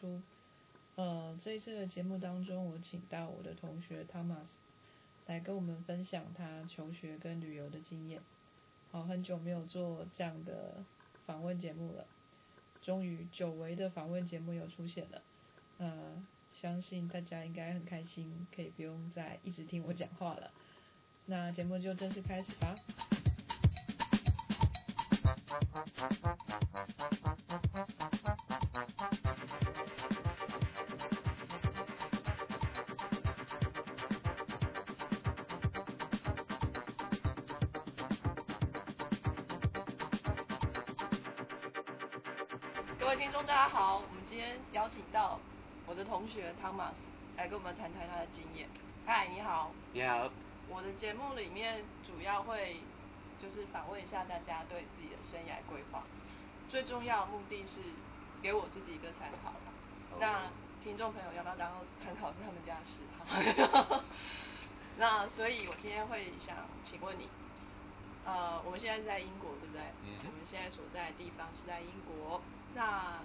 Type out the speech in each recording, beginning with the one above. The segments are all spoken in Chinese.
出呃，这一次的节目当中，我请到我的同学 Thomas 来跟我们分享他求学跟旅游的经验。好，很久没有做这样的访问节目了，终于久违的访问节目又出现了。呃，相信大家应该很开心，可以不用再一直听我讲话了。那节目就正式开始吧。各位听众，大家好，我们今天邀请到我的同学 Thomas 来跟我们谈谈他的经验。嗨，你好。你好，我的节目里面主要会就是访问一下大家对自己的生涯规划，最重要的目的是给我自己一个参考啦。那听众朋友要不要当参考是他们家的事哈。那所以我今天会想请问你，呃，我们现在是在英国对不对？我们现在所在的地方是在英国。那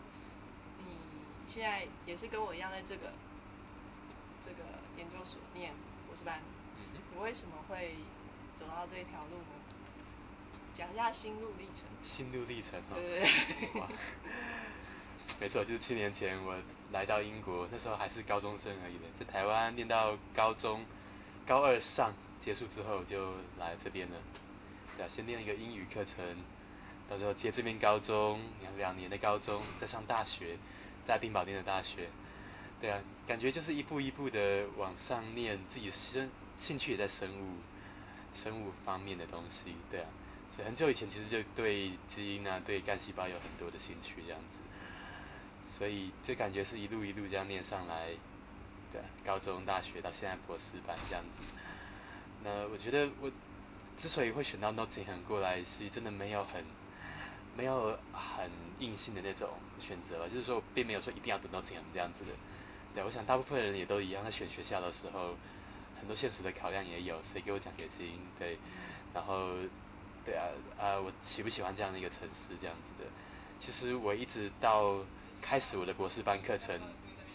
你现在也是跟我一样在这个这个研究所念博士班，你为什么会走到这条路呢？讲一下心路历程。心路历程哦。对对对哇，没错，就是七年前我来到英国，那时候还是高中生而已的，在台湾念到高中高二上结束之后就来这边了。对啊，先念一个英语课程，到时候接这边高中，两两年的高中，再上大学，在冰堡念的大学。对啊，感觉就是一步一步的往上念，自己生兴趣也在生物生物方面的东西，对啊，所以很久以前其实就对基因啊、对干细胞有很多的兴趣这样子，所以这感觉是一路一路这样念上来，对，高中、大学到现在博士班这样子。那我觉得我之所以会选到 Nottingham 过来，是真的没有很没有很硬性的那种选择吧，就是说我并没有说一定要读 Nottingham 这样子的。对，我想大部分人也都一样，在选学校的时候，很多现实的考量也有，谁给我奖学金，对，然后，对啊，啊，我喜不喜欢这样的一个城市这样子的。其实我一直到开始我的博士班课程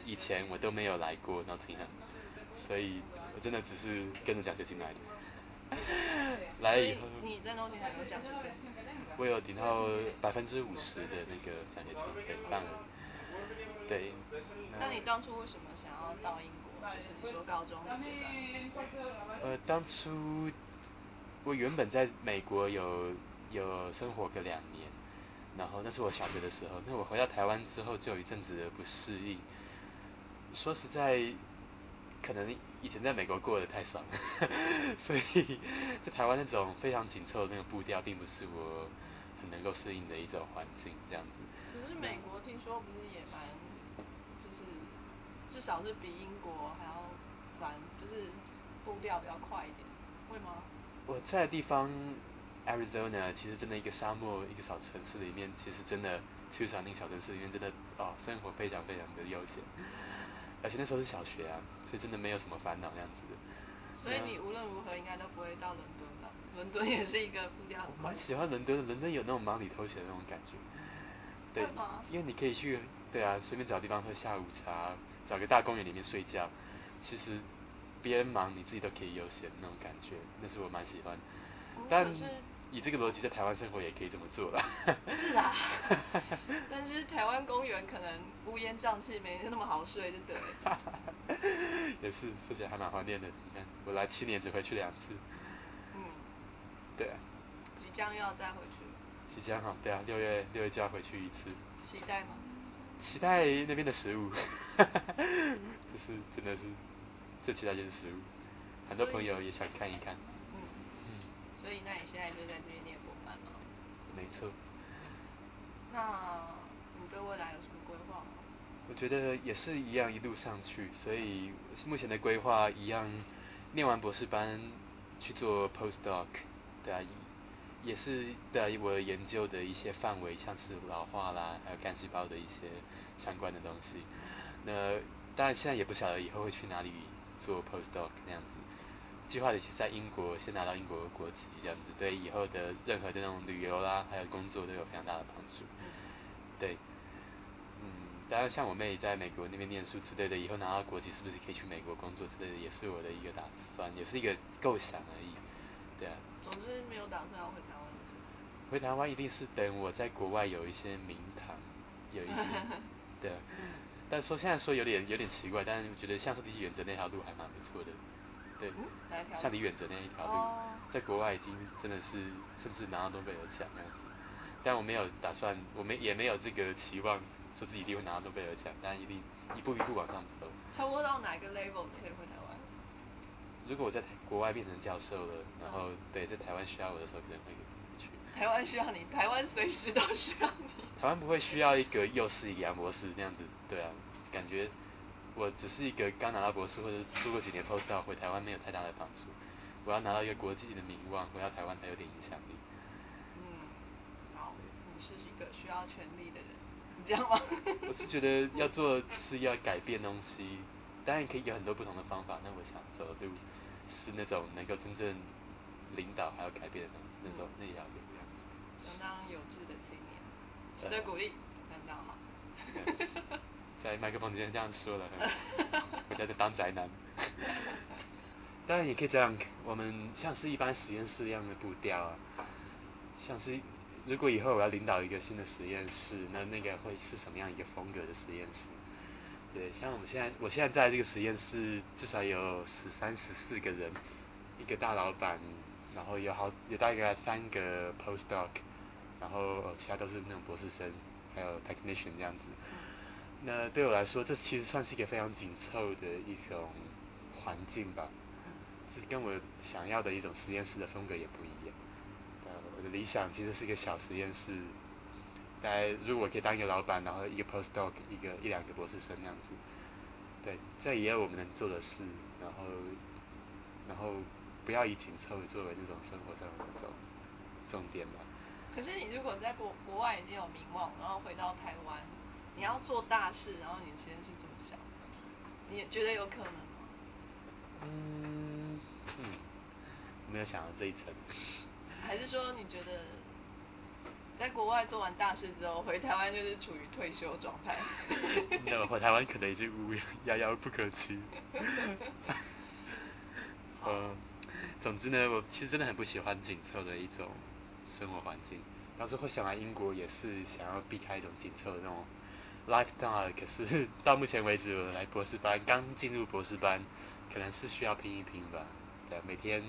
以前，我都没有来过 Nottingham，所以我真的只是跟着奖学金来的。来了以后你在 Nottingham 有奖学金？我有领到百分之五十的那个奖学金，对，半额。对。那你当初为什么想要到英国？就是你说高中。呃，当初我原本在美国有有生活个两年，然后那是我小学的时候。那我回到台湾之后，就有一阵子的不适应。说实在，可能以前在美国过得太爽了，所以在台湾那种非常紧凑的那个步调，并不是我很能够适应的一种环境，这样子。可是美国听说不是也蛮，就是至少是比英国还要烦，就是步调比较快一点，会吗？我在的地方 Arizona 其实真的一个沙漠一个小城市里面，其实真的 Tucson 那个小城市里面真的哦生活非常非常的悠闲，而且那时候是小学啊，所以真的没有什么烦恼那样子的。所以你无论如何应该都不会到伦？伦敦也是一个步调很快的。我蛮喜欢伦敦的，伦敦有那种忙里偷闲的那种感觉。对因为你可以去，对啊，随便找地方喝下午茶，找个大公园里面睡觉。其实别人忙，你自己都可以悠闲那种感觉，那是我蛮喜欢。但可是以这个逻辑，在台湾生活也可以这么做 啦。是啊，但是台湾公园可能乌烟瘴气，没那么好睡，就对了。也是，说起来还蛮怀念的。你看，我来七年只回去两次。嗯，对啊，即将要再回去，即将哈，对啊，六月六月就要回去一次。期待吗？期待那边的食物，就是真的是最期待就是食物，很多朋友也想看一看。嗯，所以那你现在就在这边念博班吗？没错，那你对未来有什么规划吗？我觉得也是一样一路上去，所以目前的规划一样，念完博士班去做 postdoc，对啊，也是对啊我研究的一些范围，像是老化啦，还有干细胞的一些相关的东西。那当然现在也不晓得以后会去哪里做 postdoc 那样子。计划的是在英国先拿到英国的国籍，这样子对以后的任何的那种旅游啦，还有工作都有非常大的帮助。对，嗯，当然，像我妹在美国那边念书之类的，以后拿到国籍是不是可以去美国工作之类的，也是我的一个打算，也是一个构想而已。对啊。总之没有打算要回台湾。回台湾一定是等我在国外有一些名堂，有一些，对。但说现在说有点有点奇怪，但是我觉得像是李远哲那条路还蛮不错的，对。像李远哲那一条路，在国外已经真的是甚至拿到诺贝尔奖那样子。但我没有打算，我没也没有这个期望，说自己一定会拿到诺贝尔奖，但一定一步一步往上走。差不多到哪个 level 可以回台湾？如果我在国外变成教授了，然后对在台湾需要我的时候，可能会去。台湾需要你，台湾随时都需要你。台湾不会需要一个又是一个杨博士那样子，对啊，感觉我只是一个刚拿到博士或者做过几年 post 回台湾没有太大的帮助。我要拿到一个国际的名望，回到台湾才有点影响力。嗯，好，你是一个需要权力的人，你这样吗？我是觉得要做是要改变东西，当然可以有很多不同的方法。那我想走的路是那种能够真正领导还有改变的那种那条路样子。相当有志的青年，值得鼓励，相当好。在麦克风之前这样说了，我在这当宅男。当然也可以这样，我们像是一般实验室一样的步调啊，像是。如果以后我要领导一个新的实验室，那那个会是什么样一个风格的实验室？对，像我们现在，我现在在这个实验室至少有十三、十四个人，一个大老板，然后有好有大概三个 postdoc，然后其他都是那种博士生，还有 technician 这样子。那对我来说，这其实算是一个非常紧凑的一种环境吧，是跟我想要的一种实验室的风格也不一样。呃我的理想其实是一个小实验室，大概如果可以当一个老板，然后一个 postdoc，一个一两个博士生那样子，对，这也有我们能做的事，然后，然后不要以紧凑作为那种生活上的那种重点吧。可是你如果在国国外已经有名望，然后回到台湾，你要做大事，然后你的实验室怎么想？你觉得有可能吗？嗯嗯，没有想到这一层。还是说你觉得，在国外做完大事之后，回台湾就是处于退休状态？那回台湾可能已经无遥遥不可及。呃，总之呢，我其实真的很不喜欢紧凑的一种生活环境。当时会想来英国，也是想要避开一种紧凑的那种 lifestyle。可是到目前为止，我来博士班，刚进入博士班，可能是需要拼一拼吧。对，每天。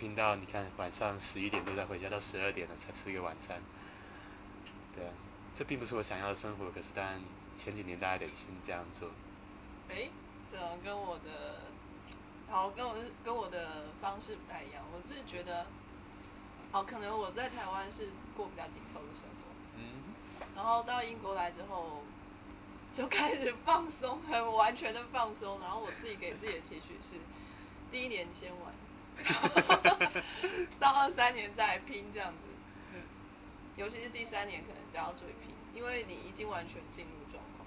拼到你看晚上十一点都在回家，到十二点了才吃一个晚餐。对啊，这并不是我想要的生活，可是当然前几年大家得先这样做。哎，这跟我的，好跟我跟我的方式不太一样。我自己觉得，哦，可能我在台湾是过比较紧凑的生活。嗯。然后到英国来之后，就开始放松，很完全的放松。然后我自己给自己的期许是，第一年先玩。哈哈哈到二三年再拼这样子，尤其是第三年可能就要追拼，因为你已经完全进入状况。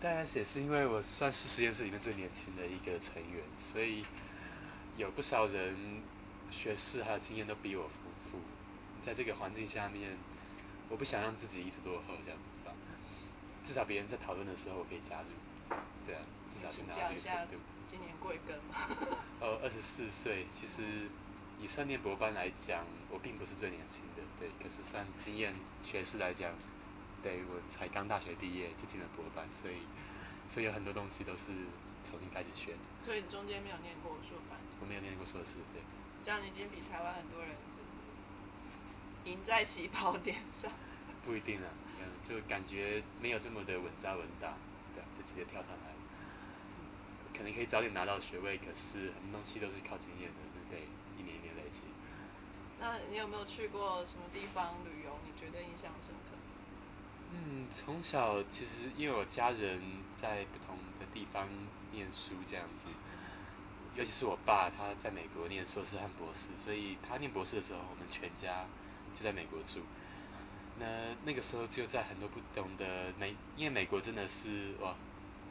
当然也是因为我算是实验室里面最年轻的一个成员，所以有不少人学识还有经验都比我丰富。在这个环境下面，我不想让自己一直落后这样子吧。至少别人在讨论的时候，我可以加入。对啊，至少先拿到这个程度。今年贵庚？呃，二十四岁。其实以算念博班来讲，我并不是最年轻的，对。可是算经验学识来讲，对我才刚大学毕业就进了博班，所以所以有很多东西都是重新开始学的。所以你中间没有念过硕班？我没有念过硕士，对。这样你已经比台湾很多人就是赢在起跑点上。不一定啊，嗯，就感觉没有这么的稳扎稳打，对，就直接跳上来。可能可以早点拿到学位，可是很多东西都是靠经验的，对不对？一年一年累积。那你有没有去过什么地方旅游？你觉得印象深刻？嗯，从小其实因为我家人在不同的地方念书这样子，尤其是我爸他在美国念硕士和博士，所以他念博士的时候，我们全家就在美国住。那那个时候就在很多不同的美，因为美国真的是哇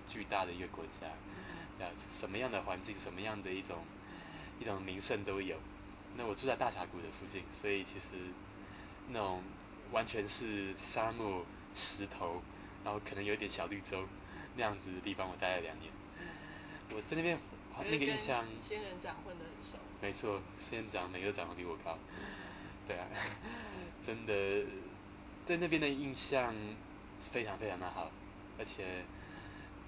巨大的一个国家。啊，什么样的环境，什么样的一种一种名胜都有。那我住在大峡谷的附近，所以其实那种完全是沙漠、石头，然后可能有一点小绿洲那样子的地方，我待了两年。我在那边那个印象，仙人掌混得很熟。没错，仙人掌每个长得比我高。对啊，真的，在那边的印象非常非常的好，而且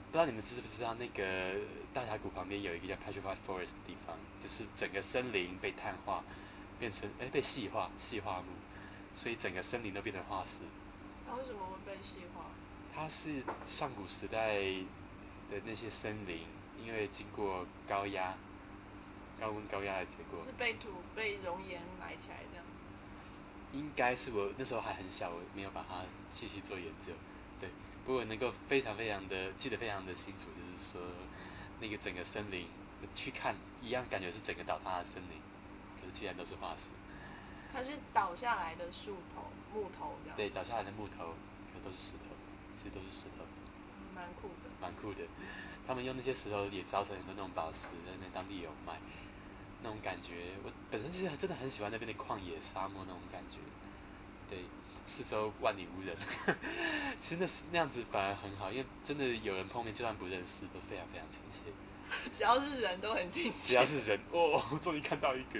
不知道你们知不知道，那个大峡谷旁边有一个叫 Petrified Forest 的地方，就是整个森林被碳化，变成哎被细化细化木，所以整个森林都变成化石。它为什么会被细化？它是上古时代的那些森林，因为经过高压、高温高压的结果。是被土被熔岩埋起来这样子。应该是我那时候还很小，我没有把它细细做研究。对，不过能够非常非常的记得非常的清楚，就是说那个整个森林去看，一样感觉是整个倒塌的森林，可是既然都是化石。它是倒下来的树头、木头这样。对，倒下来的木头，可都是石头，其实都是石头。蛮酷的。蛮酷的，他们用那些石头也造成很多那种宝石，在那当地有卖。那种感觉，我本身其实真的很喜欢那边的旷野沙漠那种感觉，对，四周万里无人，其实那那样子反而很好，因为真的有人碰面，就算不认识，都非常非常亲切。只要是人都很亲切。只要是人，哦，终于看到一个。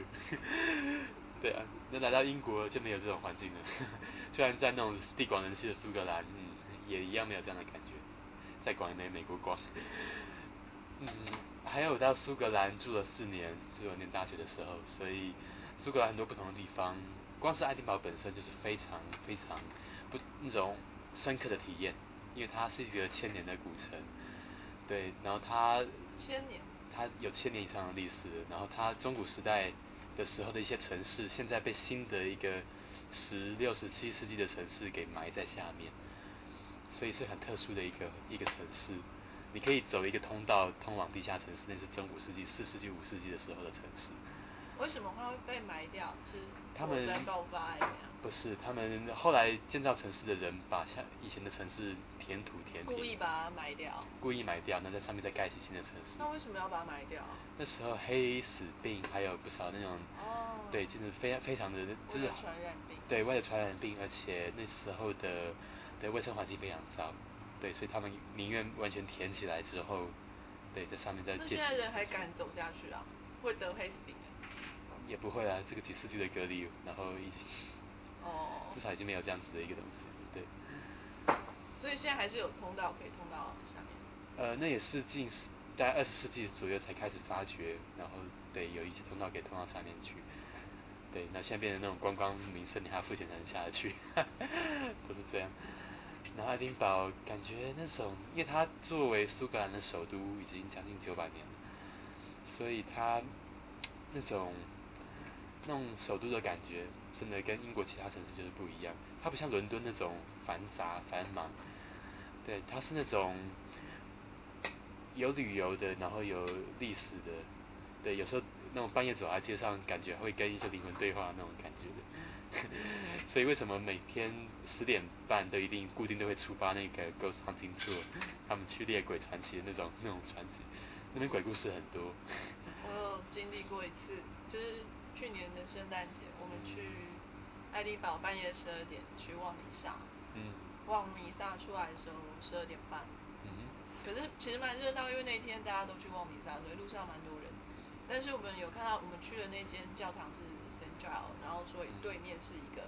对啊，那来到英国就没有这种环境了，虽然在那种地广人稀的苏格兰，嗯，也一样没有这样的感觉，在广美美国广，嗯。还有到苏格兰住了四年，是我念大学的时候，所以苏格兰很多不同的地方，光是爱丁堡本身就是非常非常不那种深刻的体验，因为它是一个千年的古城，对，然后它千年，它有千年以上的历史，然后它中古时代的时候的一些城市，现在被新的一个十六、十七世纪的城市给埋在下面，所以是很特殊的一个一个城市。你可以走一个通道通往地下城市，那是中古世纪四世纪、五世纪的时候的城市。为什么会被埋掉？是火山爆发一样？不是，他们后来建造城市的人把像以前的城市填土填平，故意把它埋掉。故意埋掉，那在上面再盖起新的城市。那为什么要把它埋掉？那时候黑死病还有不少那种，哦，对，真的非非常的，就是传染病。对，为了传染病，而且那时候的的卫生环境非常糟。对，所以他们宁愿完全填起来之后，对，在上面再建。那现在人还敢走下去啊？会得黑死病？也不会啊，这个几世纪的隔离，然后已经，哦，至少已经没有这样子的一个东西，对。所以现在还是有通道可以通到下面。呃，那也是近十，大概二十世纪左右才开始发掘，然后对，有一些通道可以通到上面去。对，那现在变成那种观光名胜，你还要付钱才能下得去，都是这样。然后爱丁堡感觉那种，因为它作为苏格兰的首都已经将近九百年了，所以它那种那种首都的感觉，真的跟英国其他城市就是不一样。它不像伦敦那种繁杂繁忙，对，它是那种有旅游的，然后有历史的，对，有时候那种半夜走在街上，感觉会跟一些灵魂对话那种感觉的。所以为什么每天十点半都一定固定都会出发那个 Ghost Hunting Tour，他们去猎鬼传奇的那种那种传奇，那边鬼故事很多。我有经历过一次，就是去年的圣诞节，我们去爱丁堡半夜十二点去望弥撒。嗯。望弥撒出来的时候十二点半。嗯可是其实蛮热闹，因为那天大家都去望弥撒，所以路上蛮多人。但是我们有看到我们去的那间教堂是。然后所以对面是一个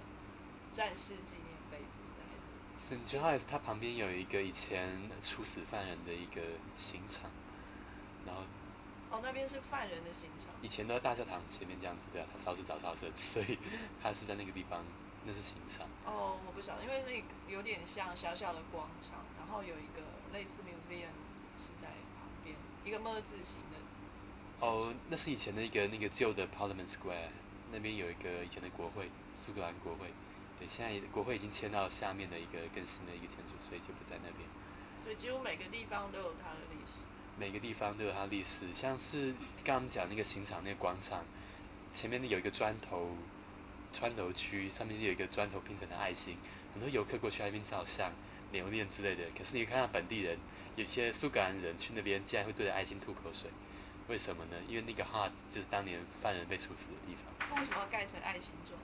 战士纪念碑，是 Saint Giles，它旁边有一个以前处死犯人的一个刑场，然后哦那边是犯人的刑场。以前都在大教堂前面这样子的，他烧是早烧生，所以他是在那个地方，那是刑场。哦，我不晓得，因为那有点像小小的广场，然后有一个类似 museum 是在旁边，一个么字形的。哦，那是以前的一个那个旧的 Parliament Square。那边有一个以前的国会，苏格兰国会，对，现在国会已经迁到下面的一个更新的一个建筑，所以就不在那边。所以几乎每个地方都有它的历史。每个地方都有它历史，像是刚刚讲那个刑场那个广场，前面有一个砖头砖头区，上面有一个砖头拼成的爱心，很多游客过去那边照相、留念之类的。可是你看到本地人，有些苏格兰人去那边，竟然会对着爱心吐口水。为什么呢？因为那个 heart 就是当年犯人被处死的地方。为什么要盖成爱心状？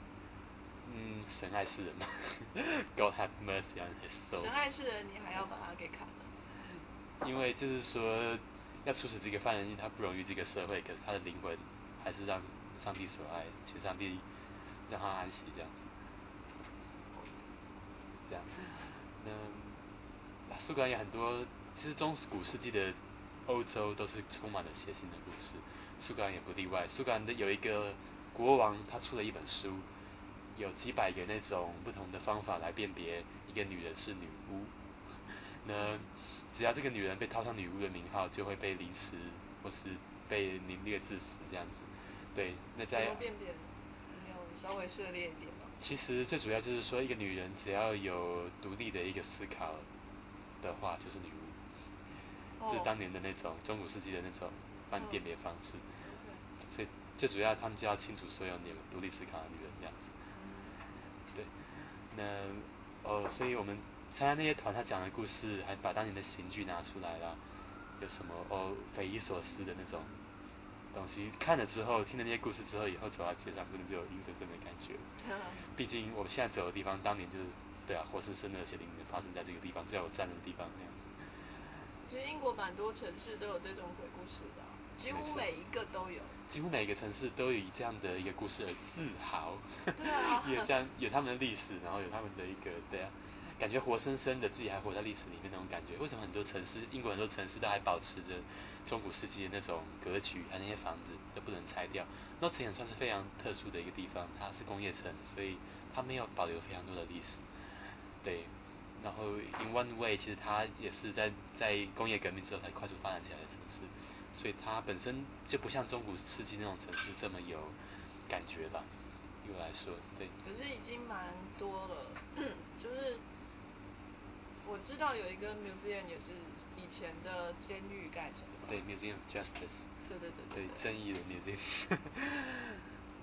嗯，神爱世人嘛，God have mercy on his soul。神爱世人，你还要把它给砍了。因为就是说，要处死这个犯人，他不容易这个社会，可是他的灵魂还是让上帝所爱，请上帝让他安息这样子。这样，那苏格兰有很多，其实中古世纪的欧洲都是充满了血腥的故事，苏格兰也不例外。苏格兰的有一个国王，他出了一本书，有几百个那种不同的方法来辨别一个女人是女巫。那只要这个女人被套上女巫的名号，就会被凌迟或是被凌虐致死这样子。对，那在怎么辨别？你有稍微涉猎一点吗？其实最主要就是说，一个女人只要有独立的一个思考的话，就是女巫。哦就是当年的那种中古世纪的那种帮你辨别方式。所以最主要他们就要清楚所有有独立思考的女人这样子。对，那哦，所以我们参加那些团，他讲的故事，还把当年的刑具拿出来了，有什么哦匪夷所思的那种东西，看了之后，听了那些故事之后，以后走到街上，可能就有阴森森的感觉。毕竟我们现在走的地方，当年就是对啊，活生生的血淋淋地发生在这个地方，只要我站的地方那样子。其实英国蛮多城市都有这种鬼故事的啊、几乎每一个都有。几乎每一个城市都有以这样的一个故事而自豪，对啊 有这样有他们的历史，然后有他们的一个对啊，感觉活生生的自己还活在历史里面那种感觉。为什么很多城市，英国很多城市都还保持着中古世纪的那种格局，还有那些房子都不能拆掉？诺茨也算是非常特殊的一个地方，它是工业城，所以它没有保留非常多的历史。对，然后 in one way 其实它也是在在工业革命之后才快速发展起来的城市，所以它本身就不像中古世纪那种城市这么有感觉吧。对我来说，对，可是已经蛮多了，就是我知道有一个 museum 也是以前的监狱盖成的吧。对 Museum of Justice，对对对对对正义的 museum，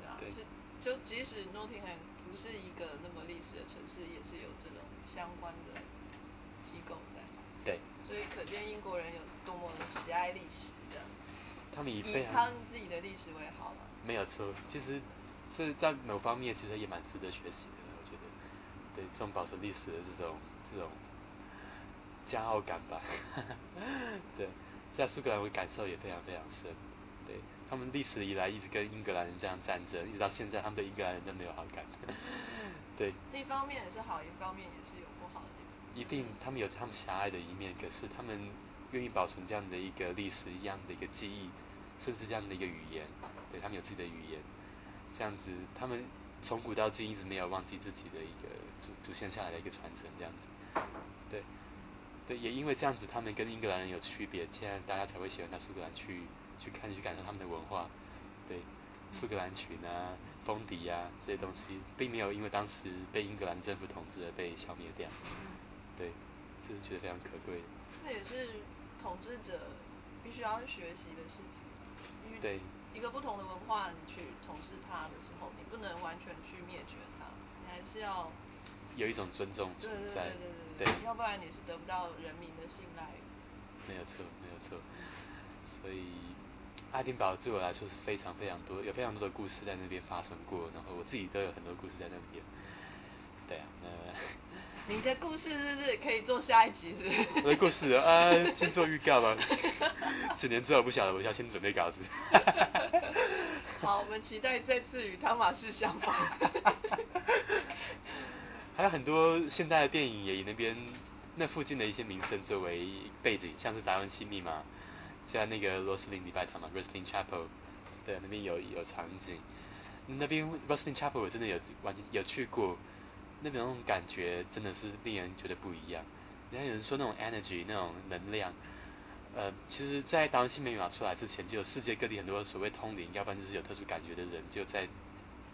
对啊，对是就即使 Nottingham 不是一个那么历史的城市，也是有这种相关的机构在。对，所以可见英国人有多么喜爱历史这样。他们以以非常他们自己的历史为好了。没有错，其实是在某方面其实也蛮值得学习的，我觉得，对这种保存历史的这种这种骄傲感吧，对，在苏格兰我感受也非常非常深，对他们历史以来一直跟英格兰人这样战争，一直到现在他们对英格兰人都没有好感，对，一方面也是好，一方面也是有不好的地方。一定他们有他们狭隘的一面，可是他们愿意保存这样的一个历史，一样的一个记忆，甚至这样的一个语言，对他们有自己的语言，这样子他们从古到今一直没有忘记自己的一个祖祖先下来的一个传承，这样子，对，对，也因为这样子，他们跟英格兰人有区别，现在大家才会喜欢到苏格兰去去看去感受他们的文化，对，苏格兰裙啊、风笛啊这些东西，并没有因为当时被英格兰政府统治而被消灭掉。对，这是觉得非常可贵的。这也是统治者必须要去学习的事情。对一个不同的文化，你去统治它的时候，你不能完全去灭绝它，你还是要有一种尊重对对对存在，对对对，要不然你是得不到人民的信赖。没有错，没有错。所以，爱丁堡对我来说是非常非常多，有非常多的故事在那边发生过，然后我自己都有很多故事在那边。对啊，那 你的故事是不是可以做下一集？是不是？我的故事啊，先做预告吧。几年之后不晓得，我要先准备稿子。好，我们期待再次与汤马士相逢。还有很多现代的电影也以那边那附近的一些名胜作为背景，像是达文西密码，像那个罗斯林礼拜堂嘛 r o s l i n Chapel，对，那边有有场景。那边 r o s l i n Chapel 我真的有完全有去过，那边那种感觉真的是令人觉得不一样。人家有人说那种 energy 那种能量，呃，其实，在达文西密码出来之前，就有世界各地很多所谓通灵，要不然就是有特殊感觉的人，就在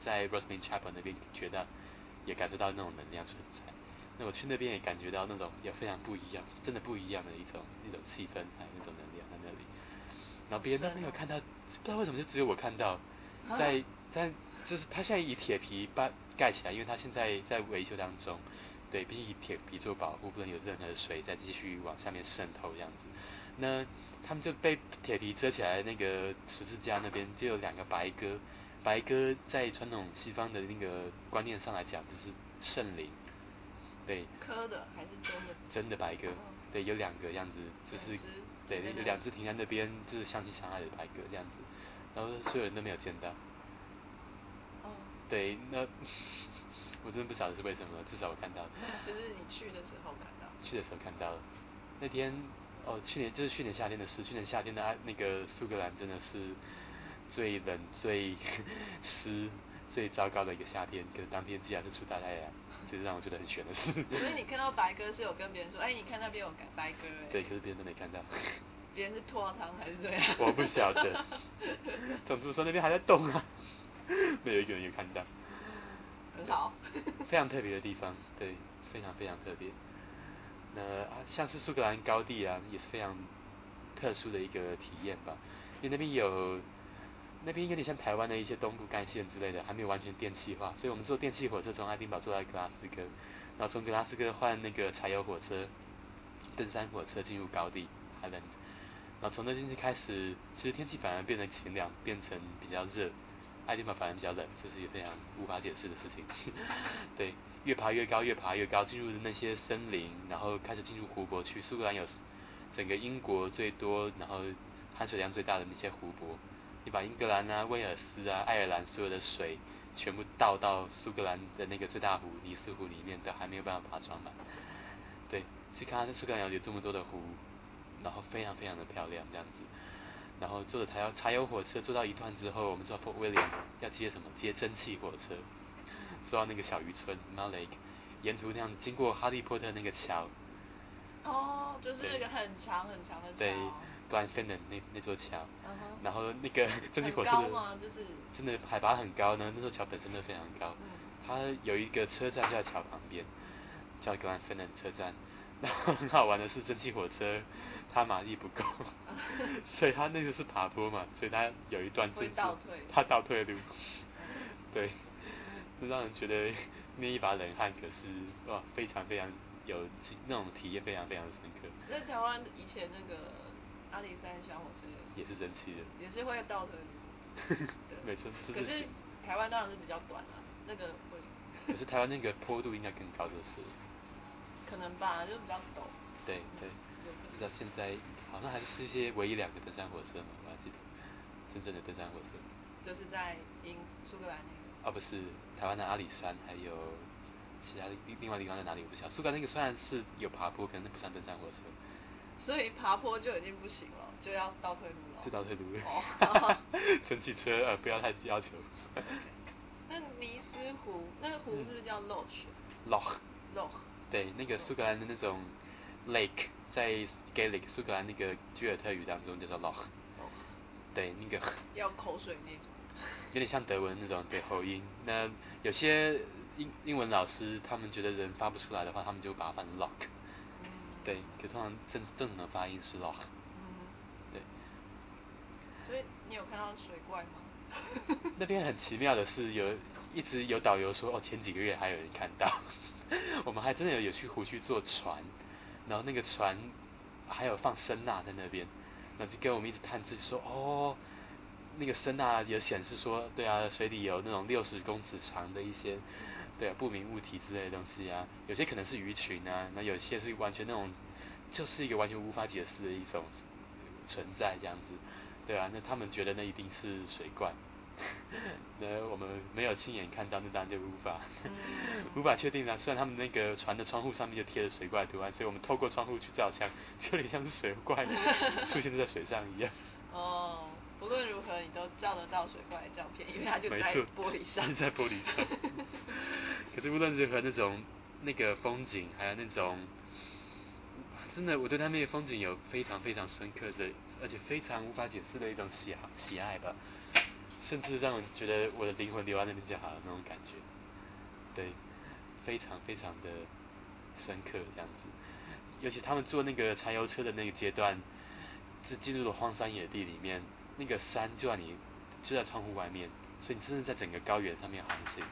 在 r o s l i n Chapel 那边觉得也感受到那种能量存在。那我去那边也感觉到那种也非常不一样，真的不一样的一种一种气氛，还有那种能量在那里。然后别人都没有看到，不知道为什么就只有我看到，啊在在就是它现在以铁皮把盖起来，因为它现在在维修当中。对，毕竟以铁皮做保护，不能有任何的水再继续往下面渗透这样子。那他们就被铁皮遮起来，那个十字架那边就有两个白鸽白鸽在传统西方的那个观念上来讲，就是圣灵，对，科的还是真的？真的白鸽，对，有两个样子，就是对，有两只停在那边，就是相亲相爱的白鸽这样子，然后所有人都没有见到。哦。对，那 我真的不晓得是为什么，至少我看到。就是你去的时候看到。去的时候看到了，那天哦，去年就是去年夏天的事，去年夏天的那个苏格兰真的是。最冷、最 湿、最糟糕的一个夏天，可是当天竟然是出大太阳，这是让我觉得很悬的事。所以你看到白鸽是有跟别人说，哎，你看那边有白鸽哎。对，可是别人都没看到。别人是拖汤还是怎样？我不晓得。总之说那边还在动啊，没有一个人有看到。很好。非常特别的地方，对，非常非常特别。那像是苏格兰高地啊，也是非常特殊的一个体验吧，因为那边有。那边有点像台湾的一些东部干线之类的，还没有完全电气化，所以我们坐电气火车从爱丁堡坐到格拉斯哥，然后从格拉斯哥换那个柴油火车、登山火车进入高地 Highland，然后从那天起开始，其实天气反而变得晴朗，变成比较热，爱丁堡反而比较冷，这是一个非常无法解释的事情。对，越爬越高，越爬越高，进入那些森林，然后开始进入湖泊区。苏格兰有整个英国最多，然后含水量最大的那些湖泊。你把英格兰啊、威尔斯啊、爱尔兰所有的水全部倒到苏格兰的那个最大湖尼斯湖里面，都还没有办法把它装满。对，去看看苏格兰有这么多的湖，然后非常非常的漂亮这样子。然后坐着柴油柴油火车坐到一段之后，我们坐 Fort William 要接什么？接蒸汽火车，坐到那个小渔村 m a l Lake，沿途那样经过哈利波特那个桥。哦，就是那个很长很长的桥。对。F i n 那那座桥，然后那个蒸汽 火车的，真的海拔很高呢。那座桥本身就非常高，它有一个车站就在桥旁边，叫 f i n 车站。然后很好玩的是蒸汽火车，它马力不够，所以它那个是爬坡嘛，所以它有一段会倒退，它倒退路，对，就让人觉得捏一把冷汗。可是哇，非常非常有那种体验，非常非常的深刻。在台湾以前那个。阿里山小火车也是蒸汽的，也是会倒的。没错，可是台湾当然是比较短了，那个会。可是台湾那个坡度应该更高，就是。可能吧，就是比较陡。对对。不知道现在好像还是一些唯一两个登山火车嘛，我还记得，真正的登山火车。就是在英苏格兰那个。啊不是，台湾的阿里山还有其他另另外地方在哪里我不晓得。苏格兰那个虽然是有爬坡，可能那不算登山火车。所以爬坡就已经不行了，就要倒退路了。就倒退路了。哦。蒸汽车呃不要太要求。那尼斯湖那个湖是不是叫 Loch？Loch。Loch。对，那个苏格兰的那种 lake 在 Gaelic 苏格兰那个居尔特语当中叫做 Loch。对，那个。要口水那种。有点像德文那种对喉音。那有些英英文老师他们觉得人发不出来的话，他们就把它翻 Loch。对，可通常正正常的发音是 loch。嗯。对。所以你有看到水怪吗？那边很奇妙的是，有一直有导游说，哦，前几个月还有人看到。我们还真的有有去湖去坐船，然后那个船还有放声呐在那边，那就跟我们一直探知说，哦，那个声呐也显示说，对啊，水底有那种六十公尺长的一些。对啊，不明物体之类的东西啊，有些可能是鱼群啊，那有些是完全那种，就是一个完全无法解释的一种存在这样子，对啊，那他们觉得那一定是水怪，那我们没有亲眼看到，那当然就无法 无法确定啊。虽然他们那个船的窗户上面就贴了水怪图案，所以我们透过窗户去照相，就有点像是水怪 出现在水上一样。哦。无论如何，你都照得到水怪的照片，因为它就在玻璃上。在玻璃上。可是无论如何，那种那个风景，还有那种，真的，我对他那个风景有非常非常深刻的，而且非常无法解释的一种喜好喜爱吧，甚至让我觉得我的灵魂留在那边就好了那种感觉。对，非常非常的深刻这样子。尤其他们坐那个柴油车的那个阶段，是进入了荒山野地里面。那个山就在你就在窗户外面，所以你真的在整个高原上面航行，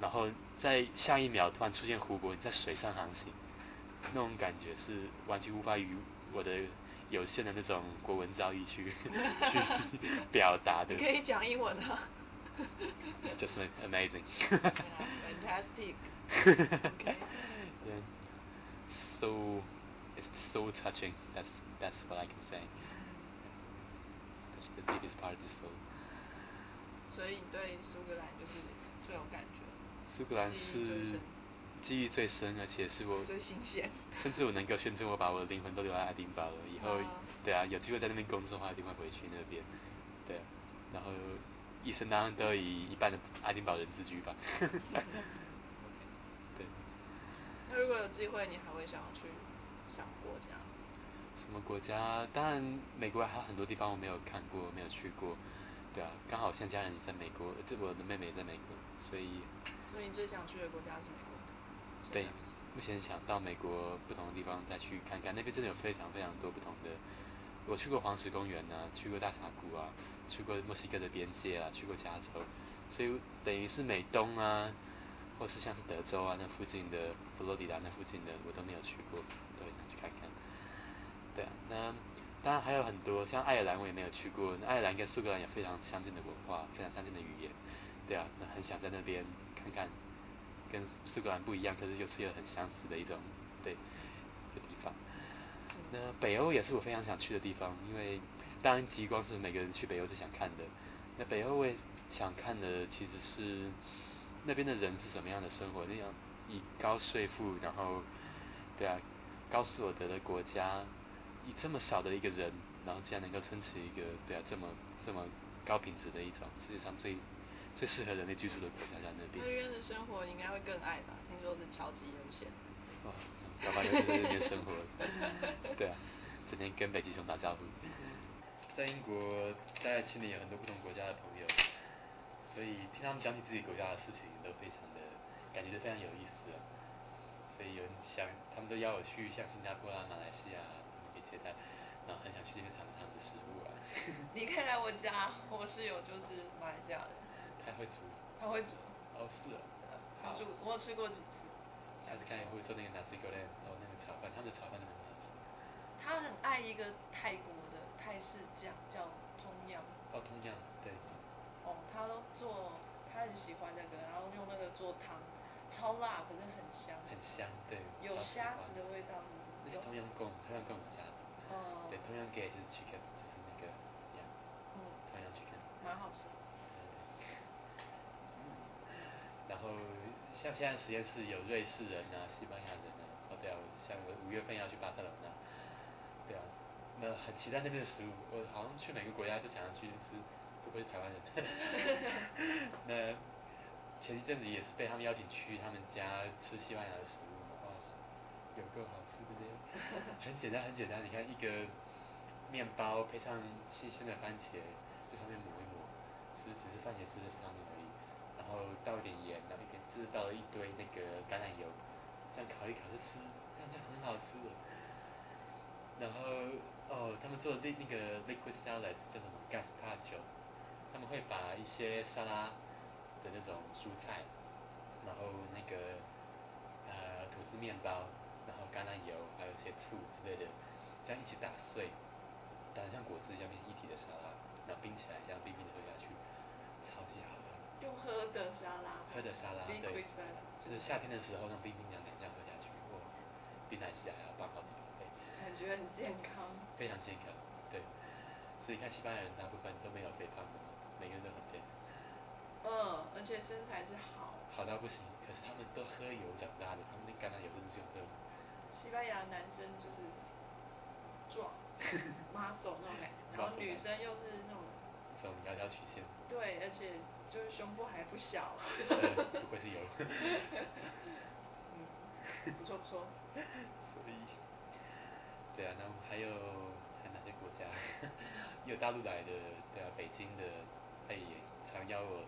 然后在下一秒突然出现湖泊，你在水上航行，那种感觉是完全无法与我的有限的那种国文造诣去 去表达的。可以讲英文啊。Just ama- amazing. Yeah, fantastic. Okay. Yeah. So it's so touching. That's that's what I can say. That's the deepest part of the soul. 所以你对苏格兰就是最有感觉，苏格兰是记忆最深，而且是我最新鲜。甚至我能够宣称我把我的灵魂都留在爱丁堡了。以后啊，对啊，有机会在那边工作的话，一定会回去那边。对啊，然后一生当中都以一半的爱丁堡人自居吧。对，那如果有机会，你还会想要去想国家？什么国家？当然，美国还有很多地方我没有看过，没有去过。对啊，刚好现在家人也在美国，这我的妹妹也在美国，所以所以你最想去的国家是美国？对，目前想到美国不同的地方再去看看，那边真的有非常非常多不同的。我去过黄石公园啊，去过大峡谷啊，去过墨西哥的边界啊，去过加州，所以等于是美东啊，或是像是德州啊那附近的，佛罗里达那附近的我都没有去过，都很想去看看。对啊，那当然还有很多，像爱尔兰我也没有去过，那爱尔兰跟苏格兰有非常相近的文化，非常相近的语言，对啊，那很想在那边看看，跟苏格兰不一样，可是又是又很相似的一种对的地方。那北欧也是我非常想去的地方，因为当然极光是每个人去北欧都想看的。那北欧我也想看的其实是那边的人是什么样的生活，那样以高税负，然后对啊高所得的国家，以这么少的一个人，然后竟然能够撑起一个对啊这么这么高品质的一种世界上最最适合人类居住的国家在那边那。边的生活你应该会更爱吧？听说是超级悠闲。哦，老板就在那边生活，对啊，整天跟北极熊打招呼。在英国待了七年，有很多不同国家的朋友，所以听他们讲起自己国家的事情，都非常的感觉都非常有意思啊。所以有人想，他们都邀我去像新加坡啊、马来西亚啊给接待，然后很想去那边尝尝他们的食物啊。你可以来我家，我室友就是马来西亚人，他会煮，他会煮，哦是啊，好，他煮，我有吃过几次。下次看会做那个 nasi goreng，然后那个炒饭，他们的炒饭真的很好吃。他很爱一个泰国的泰式酱，叫通样。哦，通样对。哦，他都做，他很喜欢那个，然后用那个做汤，超辣，可是很香。很香，对。有虾子的味道是不是那是同样贡，同样贡有虾子。哦对，同样给就是 chicken，就是那个羊，嗯，同样 chicken。蛮好吃的。然后像现在实验室有瑞士人啊、西班牙人啊，哦对啊，我像我五月份要去巴塞罗那，对啊，那很期待那边的食物。我好像去每个国家都想要去吃，不愧是台湾人。那前一阵子也是被他们邀请去他们家吃西班牙的食物，哇，有够好！很简单，很简单，你看一个面包配上新鲜的番茄，在上面抹一抹，只只是番茄汁在上面而已，然后倒一点盐，然后一点汁，倒了一堆那个橄榄油，这样烤一烤就吃，这样就很好吃了。然后哦，他们做的那那个 liquid salad 叫什么 gazpacho，他们会把一些沙拉的那种蔬菜，然后那个呃吐司面包，橄榄油，还有一些醋之类的，这样一起打碎，打得像果汁一样变成一体的沙拉，然后冰起来，这样冰冰的喝下去，超级好喝。用喝的沙拉。喝的沙拉，对就是夏天的时候，那种冰冰凉凉这样喝下去，哇，比奶昔还要棒好几倍。感觉很健康。非常健康，对。所以看西班牙人大部分都没有肥胖的，每个人都很 fit，嗯，而且身材是好。好到不行。可是他们都喝油长大的，他们那橄榄油真的是用喝的。西班牙男生就是壮，muscle 那种感觉，然后女生又是那种，这种窈窕曲线，对，而且就是胸部还不小。呃，不愧是有。嗯，不错不错。所以，对啊，那还有还有哪些国家？有大陆来的，对啊，北京的，他也常邀我，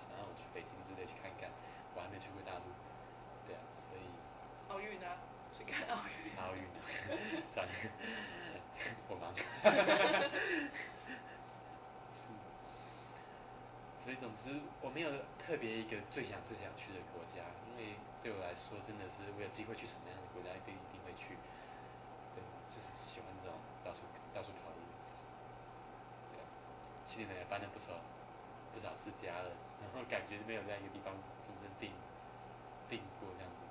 想让我去北京之类去看看，我还没去过大陆，对啊，所以奥运啊，去看奥运。奥运啊，算了，我忙。是，所以总之我没有特别一个最想最想去的国家，因为对我来说真的是我有机会去什么样的国家一定一定会去，对，就是喜欢这种到处到处跑的，对去，年也搬了不少不不少次家了，然后感觉没有在一个地方真正定定过这样子。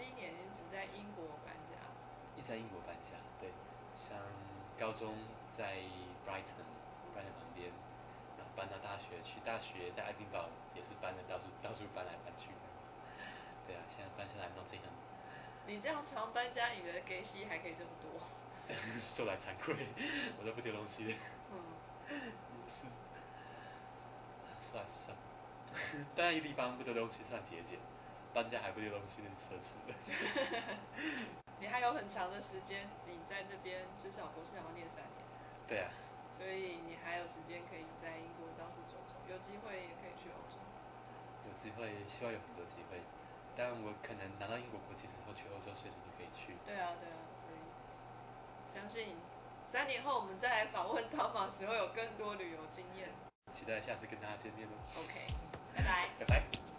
七年你只在英国搬家？一直在英国搬家，对，像高中在 Brighton，Brighton 旁边，然后搬到大学去，大学在爱丁堡也是搬的到处到处搬来搬去的。对啊，现在搬下来弄这样。你这样常搬家，你的给息还可以这么多？说来惭愧，我都不丢东西的。嗯。是。算算，当然一个地方不丢东西算节俭，搬家还不丢东西那是奢侈的。你还有很长的时间，你在这边至少博士还要念三年。对啊。所以你还有时间可以在英国到处走走，有机会也可以去欧洲。有机会，希望有很多机会。但我可能拿到英国国籍之后去欧洲，随时都可以去。对啊，对啊，所以相信三年后我们再来访问汤马斯，会有更多旅游经验。期待下次跟大家见面喽。OK，拜拜。拜拜。